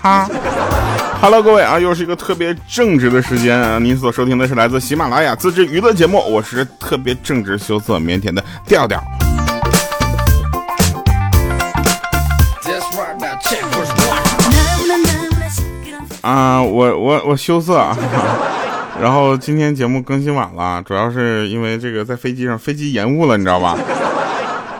哈。Hello，各位啊，又是一个特别正直的时间啊！您所收听的是来自喜马拉雅自制娱乐节目，我是特别正直、羞涩、腼腆的调调。啊，我我我羞涩啊，然后今天节目更新晚了，主要是因为这个在飞机上飞机延误了，你知道吧？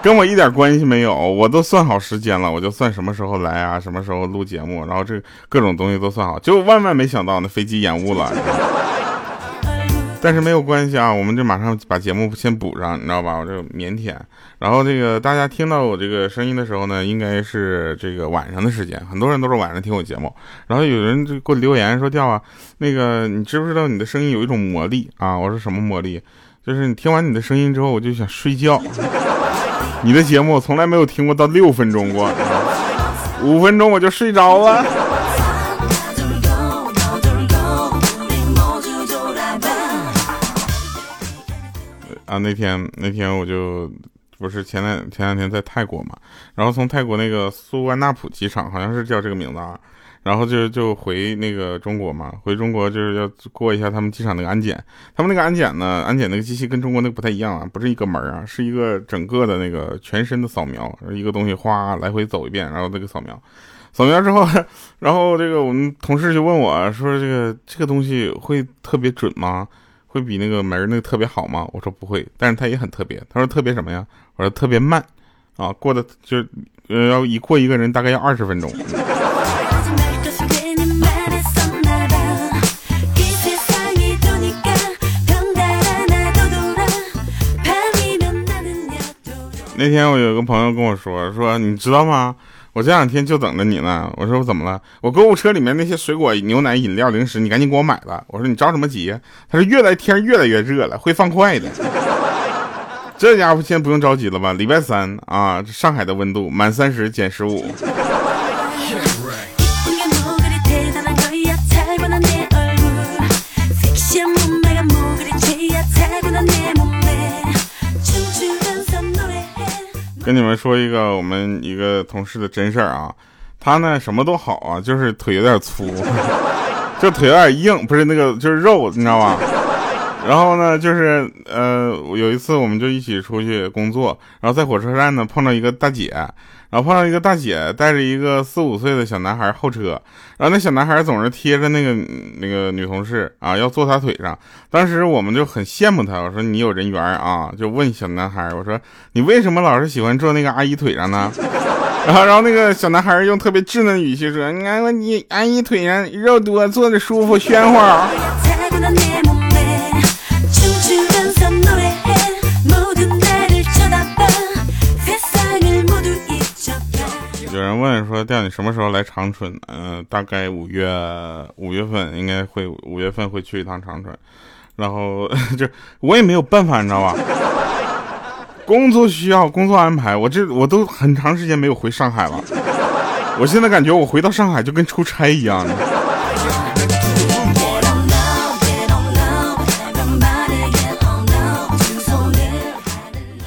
跟我一点关系没有，我都算好时间了，我就算什么时候来啊，什么时候录节目，然后这各种东西都算好，就万万没想到那飞机延误了。但是没有关系啊，我们就马上把节目先补上，你知道吧？我这腼腆。然后这个大家听到我这个声音的时候呢，应该是这个晚上的时间，很多人都是晚上听我节目。然后有人就给我留言说：“调啊，那个你知不知道你的声音有一种魔力啊？”我说：“什么魔力？就是你听完你的声音之后，我就想睡觉。你的节目我从来没有听过到六分钟过，五分钟我就睡着了。”啊，那天那天我就不是前两前两天在泰国嘛，然后从泰国那个苏万纳普机场，好像是叫这个名字啊，然后就就回那个中国嘛，回中国就是要过一下他们机场那个安检，他们那个安检呢，安检那个机器跟中国那个不太一样啊，不是一个门啊，是一个整个的那个全身的扫描，一个东西哗来回走一遍，然后那个扫描，扫描之后，然后这个我们同事就问我说，这个这个东西会特别准吗？会比那个门那个特别好吗？我说不会，但是它也很特别。他说特别什么呀？我说特别慢，啊，过的就呃要一过一个人大概要二十分钟。那天我有个朋友跟我说说，你知道吗？我这两天就等着你呢。我说我怎么了？我购物车里面那些水果、牛奶、饮料、零食，你赶紧给我买了。我说你着什么急？他说越来天越来越热了，会放快的。这家伙先不用着急了吧？礼拜三啊，上海的温度满三十减十五。跟你们说一个我们一个同事的真事儿啊，他呢什么都好啊，就是腿有点粗，就腿有点硬，不是那个就是肉，你知道吧？然后呢，就是呃有一次我们就一起出去工作，然后在火车站呢碰到一个大姐。然后碰到一个大姐带着一个四五岁的小男孩候车，然后那小男孩总是贴着那个那个女同事啊，要坐她腿上。当时我们就很羡慕他，我说你有人缘啊，就问小男孩，我说你为什么老是喜欢坐那个阿姨腿上呢？然后然后那个小男孩用特别稚嫩的语气说，你看你阿姨腿上肉多，坐着舒服，喧哗。有人问说：“调你什么时候来长春？”嗯，大概五月五月份应该会，五月份会去一趟长春。然后 就我也没有办法，你知道吧？工作需要，工作安排，我这我都很长时间没有回上海了。我现在感觉我回到上海就跟出差一样。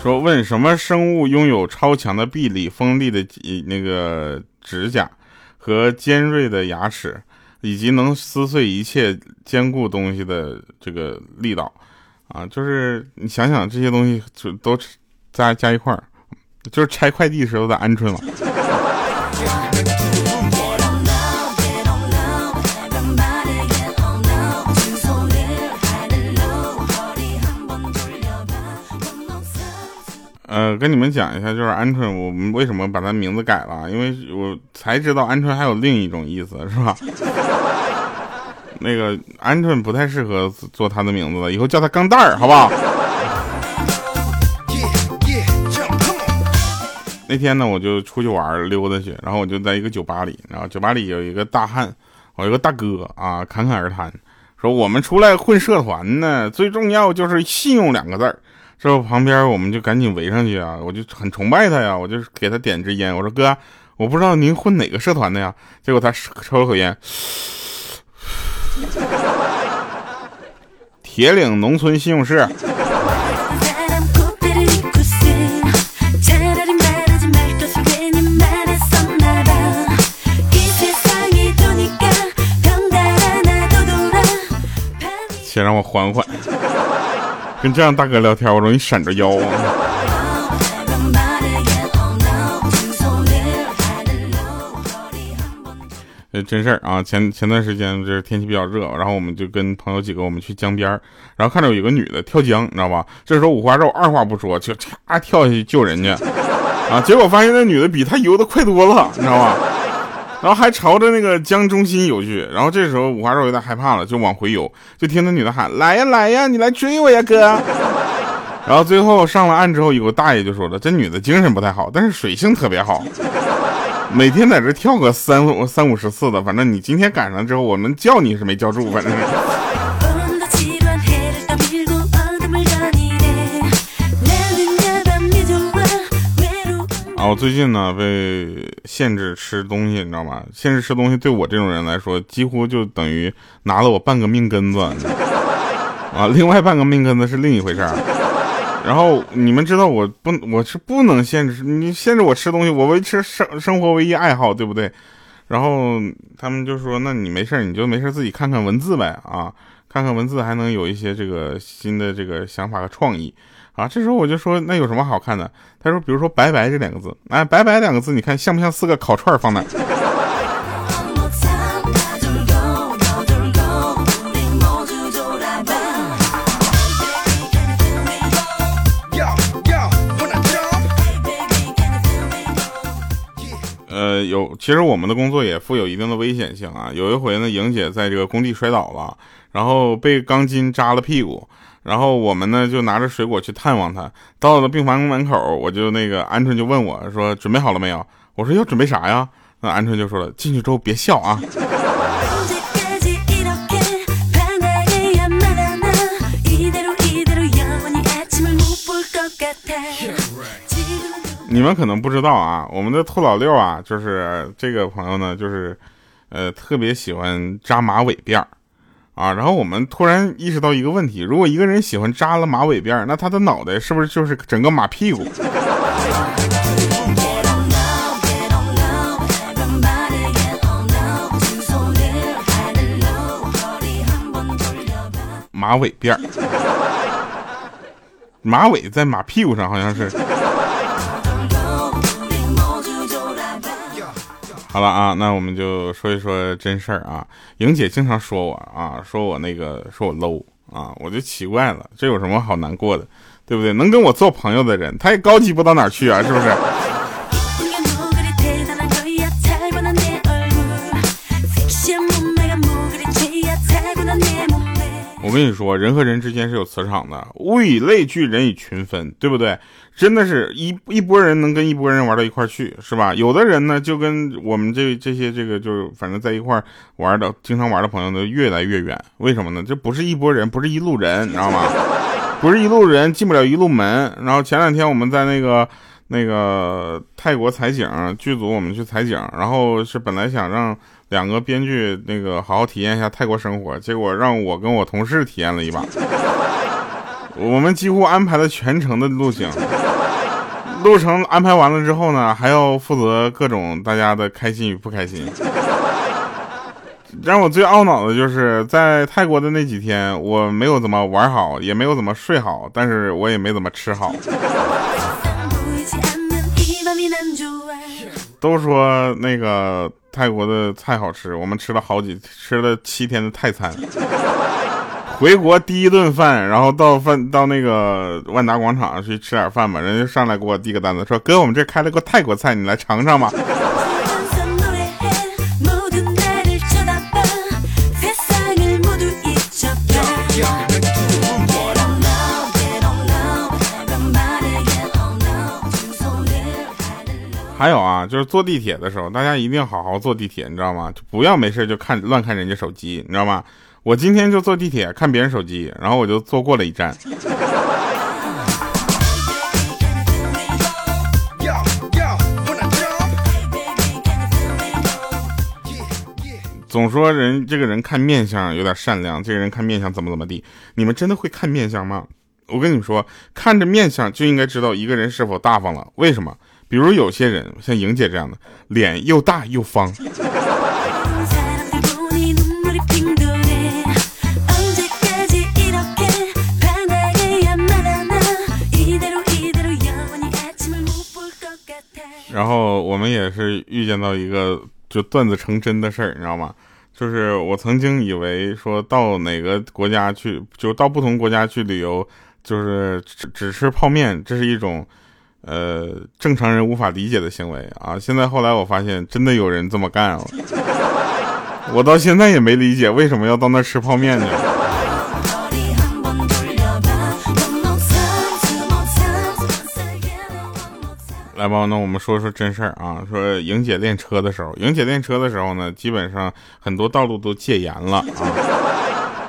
说问什么生物拥有超强的臂力、锋利的那个指甲和尖锐的牙齿，以及能撕碎一切坚固东西的这个力道啊？就是你想想这些东西就都加加一块儿，就是拆快递时候的鹌鹑了。呃，跟你们讲一下，就是鹌鹑，我们为什么把它名字改了？因为我才知道鹌鹑还有另一种意思，是吧？那个鹌鹑不太适合做它的名字了，以后叫它钢蛋儿，好不好？那天呢，我就出去玩溜达去，然后我就在一个酒吧里，然后酒吧里有一个大汉，我有个大哥啊，侃侃而谈，说我们出来混社团呢，最重要就是信用两个字儿。这旁边我们就赶紧围上去啊，我就很崇拜他呀，我就给他点支烟，我说哥，我不知道您混哪个社团的呀，结果他抽了口烟。铁岭农村信用社。先让我缓缓。跟这样大哥聊天，我容易闪着腰啊。呃，真事儿啊！前前段时间就是天气比较热，然后我们就跟朋友几个我们去江边然后看到有一个女的跳江，你知道吧？这时候五花肉二话不说就嚓跳下去救人家，啊！结果发现那女的比他游的快多了，你知道吧？然后还朝着那个江中心游去，然后这时候五花肉有点害怕了，就往回游，就听那女的喊：“来呀来呀，你来追我呀，哥！” 然后最后上了岸之后，有个大爷就说了：“这女的精神不太好，但是水性特别好。”每天在这跳个三三五十次的，反正你今天赶上之后，我们叫你是没叫住，反正。啊，我最近呢被限制吃东西，你知道吗？限制吃东西对我这种人来说，几乎就等于拿了我半个命根子。啊，另外半个命根子是另一回事儿。然后你们知道我不我是不能限制你限制我吃东西，我维持生生活唯一爱好，对不对？然后他们就说，那你没事你就没事自己看看文字呗啊，看看文字还能有一些这个新的这个想法和创意啊。这时候我就说，那有什么好看的？他说，比如说“拜拜”这两个字，哎，“拜拜”两个字，你看像不像四个烤串放那？呃，有，其实我们的工作也富有一定的危险性啊。有一回呢，莹姐在这个工地摔倒了，然后被钢筋扎了屁股，然后我们呢就拿着水果去探望他。到了病房门口，我就那个鹌鹑就问我说：“准备好了没有？”我说：“要准备啥呀？”那鹌鹑就说了：“进去之后别笑啊。”你们可能不知道啊，我们的兔老六啊，就是这个朋友呢，就是，呃，特别喜欢扎马尾辫儿，啊，然后我们突然意识到一个问题：如果一个人喜欢扎了马尾辫，那他的脑袋是不是就是整个马屁股？马尾辫儿，马尾在马屁股上，好像是。好了啊，那我们就说一说真事儿啊。莹姐经常说我啊，说我那个说我 low 啊，我就奇怪了，这有什么好难过的，对不对？能跟我做朋友的人，他也高级不到哪儿去啊，是不是？我跟你说，人和人之间是有磁场的，物以类聚，人以群分，对不对？真的是一一波人能跟一波人玩到一块去，是吧？有的人呢，就跟我们这这些这个，就是反正在一块玩的，经常玩的朋友呢，越来越远。为什么呢？这不是一拨人，不是一路人，你知道吗？不是一路人，进不了一路门。然后前两天我们在那个那个泰国采景剧组，我们去采景，然后是本来想让。两个编剧那个好好体验一下泰国生活，结果让我跟我同事体验了一把。我们几乎安排了全程的路径，路程安排完了之后呢，还要负责各种大家的开心与不开心。让我最懊恼的就是在泰国的那几天，我没有怎么玩好，也没有怎么睡好，但是我也没怎么吃好。都说那个。泰国的菜好吃，我们吃了好几吃了七天的泰餐。回国第一顿饭，然后到饭到那个万达广场去吃点饭吧。人家上来给我递个单子，说：“哥，我们这开了个泰国菜，你来尝尝吧。”还有啊，就是坐地铁的时候，大家一定要好好坐地铁，你知道吗？就不要没事就看乱看人家手机，你知道吗？我今天就坐地铁看别人手机，然后我就坐过了一站。总说人这个人看面相有点善良，这个人看面相怎么怎么地，你们真的会看面相吗？我跟你们说，看着面相就应该知道一个人是否大方了。为什么？比如有些人像莹姐这样的脸又大又方。然后我们也是遇见到一个就段子成真的事儿你知道吗？就是我曾经以为说到哪个国家去就到不同国家去旅游就是只只吃泡面这是一种呃正常人无法理解的行为啊。现在后来我发现，真的有人这么干了，我到现在也没理解为什么要到那吃泡面呢。来吧，那我们说说真事儿啊。说莹姐练车的时候，莹姐练车的时候呢，基本上很多道路都戒严了啊，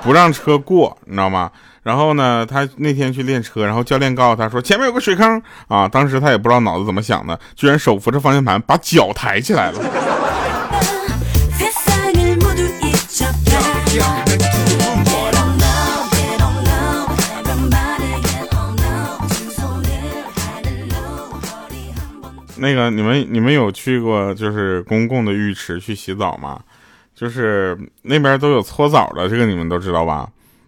不让车过，你知道吗？然后呢，他那天去练车，然后教练告诉他说前面有个水坑啊，当时他也不知道脑子怎么想的，居然手扶着方向盘把脚抬起来了。那个你们你们有去过就是公共的浴池去洗澡吗？就是那边都有搓澡的，这个你们都知道吧？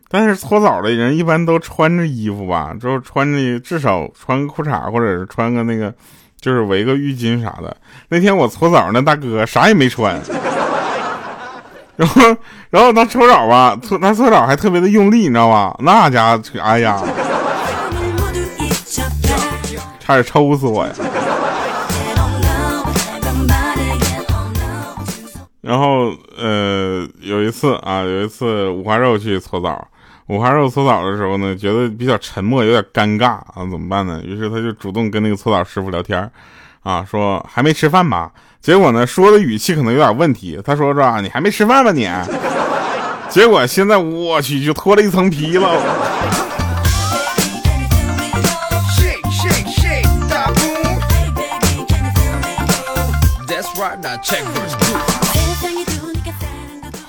但是搓澡的人一般都穿着衣服吧，就穿着至少穿个裤衩或者是穿个那个，就是围个浴巾啥的。那天我搓澡那大哥啥也没穿，然后然后他搓澡吧，搓他搓澡还特别的用力，你知道吧？那家伙，哎呀，差点抽死我呀！然后，呃，有一次啊，有一次五花肉去搓澡，五花肉搓澡的时候呢，觉得比较沉默，有点尴尬啊，怎么办呢？于是他就主动跟那个搓澡师傅聊天，啊，说还没吃饭吧？结果呢，说的语气可能有点问题，他说说你还没吃饭吧你？结果现在我去就脱了一层皮了。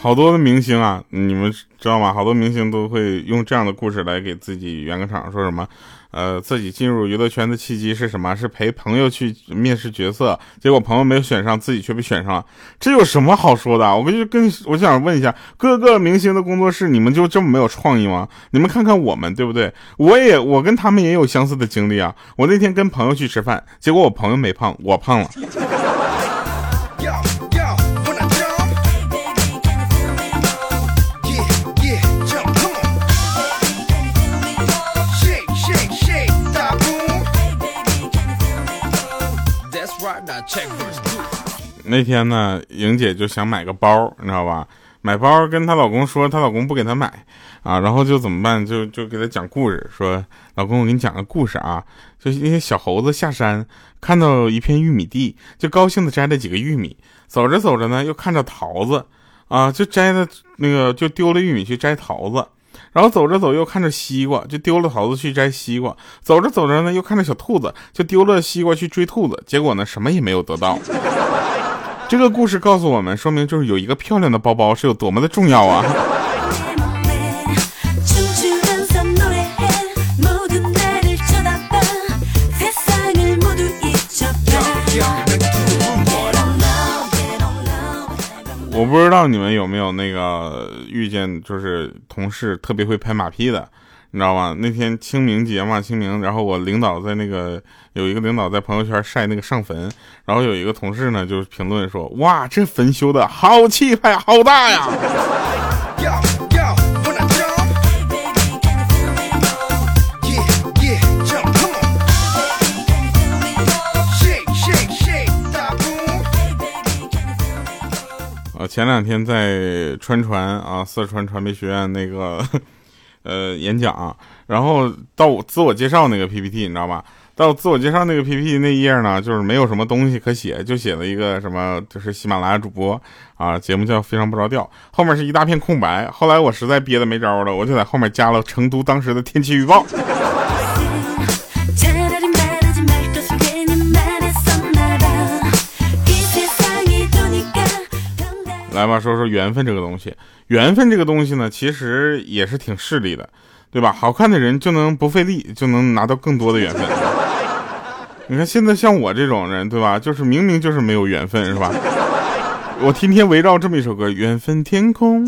好多的明星啊，你们知道吗？好多明星都会用这样的故事来给自己圆个场，说什么，呃，自己进入娱乐圈的契机是什么？是陪朋友去面试角色，结果朋友没有选上，自己却被选上了，这有什么好说的？我就跟我想问一下，各个明星的工作室，你们就这么没有创意吗？你们看看我们，对不对？我也我跟他们也有相似的经历啊。我那天跟朋友去吃饭，结果我朋友没胖，我胖了。那天呢，莹姐就想买个包，你知道吧？买包跟她老公说，她老公不给她买啊，然后就怎么办？就就给她讲故事，说老公，我给你讲个故事啊，就那些小猴子下山，看到一片玉米地，就高兴的摘了几个玉米，走着走着呢，又看着桃子啊，就摘了那个就丢了玉米去摘桃子。然后走着走，又看着西瓜，就丢了桃子去摘西瓜。走着走着呢，又看着小兔子，就丢了西瓜去追兔子。结果呢，什么也没有得到。这个故事告诉我们，说明就是有一个漂亮的包包是有多么的重要啊。我不知道你们有没有那个遇见，就是同事特别会拍马屁的，你知道吗？那天清明节嘛，清明，然后我领导在那个有一个领导在朋友圈晒那个上坟，然后有一个同事呢就评论说：“哇，这坟修的好气派，好大呀！”前两天在川传啊，四川传媒学院那个 呃演讲，然后到自我介绍那个 PPT，你知道吧？到自我介绍那个 PPT 那页呢，就是没有什么东西可写，就写了一个什么，就是喜马拉雅主播啊，节目叫非常不着调，后面是一大片空白。后来我实在憋得没招了，我就在后面加了成都当时的天气预报。来吧，说说缘分这个东西。缘分这个东西呢，其实也是挺势利的，对吧？好看的人就能不费力就能拿到更多的缘分。你看现在像我这种人，对吧？就是明明就是没有缘分，是吧？我天天围绕这么一首歌：缘分天空，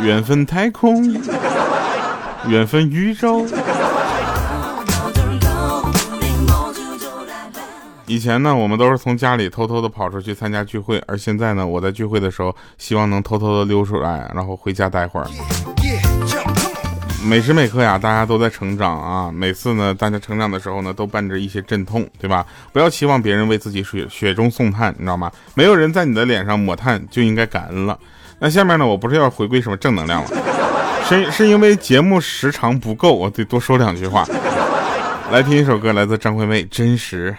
缘分太空，缘分宇宙。以前呢，我们都是从家里偷偷的跑出去参加聚会，而现在呢，我在聚会的时候，希望能偷偷的溜出来，然后回家待会儿。每时每刻呀，大家都在成长啊！每次呢，大家成长的时候呢，都伴着一些阵痛，对吧？不要期望别人为自己雪雪中送炭，你知道吗？没有人在你的脸上抹炭，就应该感恩了。那下面呢，我不是要回归什么正能量了，是是因为节目时长不够，我得多说两句话。来听一首歌，来自张惠妹，《真实》。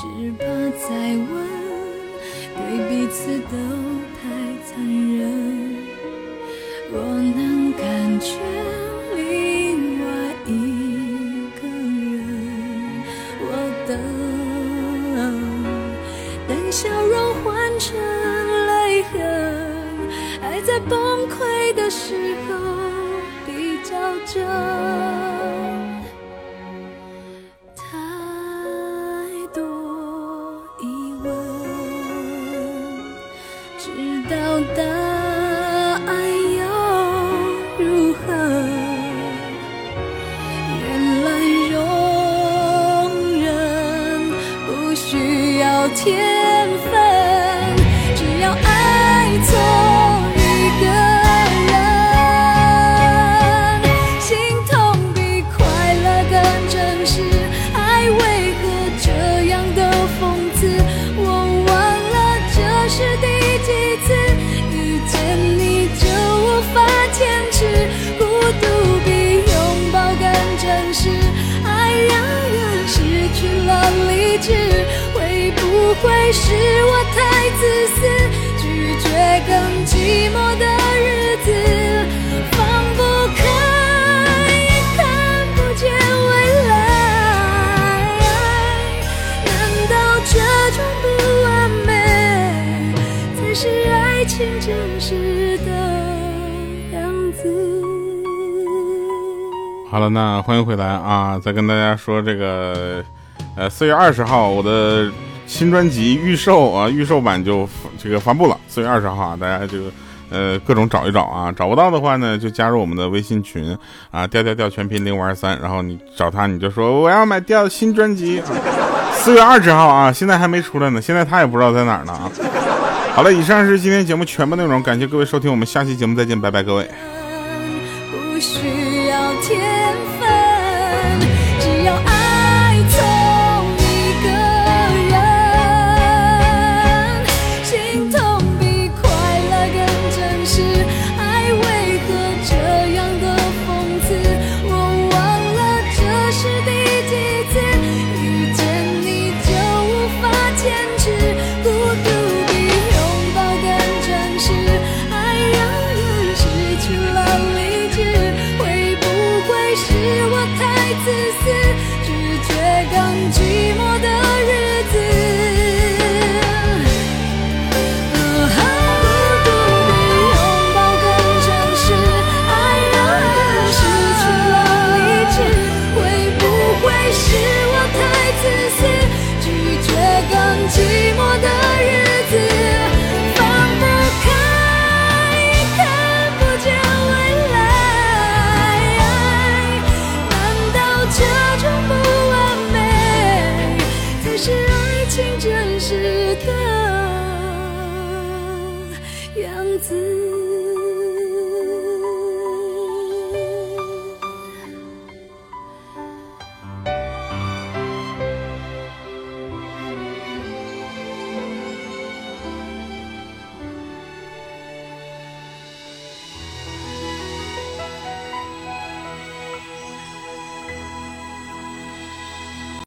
只怕再问对彼此都太残忍。若能感觉知道答案又如何。原来容忍不需要天会是我太自私，拒绝更寂寞的日子，放不开也看不见未来。难道这种不完美才是爱情真实的样子？好了，那欢迎回来啊！再跟大家说这个，呃，四月二十号我的。新专辑预售啊，预售版就这个发布了，四月二十号啊，大家就呃各种找一找啊，找不到的话呢，就加入我们的微信群啊，调调调全拼零五二三，然后你找他，你就说我要买调新专辑，四月二十号啊，现在还没出来呢，现在他也不知道在哪儿呢啊。好了，以上是今天节目全部内容，感谢各位收听，我们下期节目再见，拜拜，各位。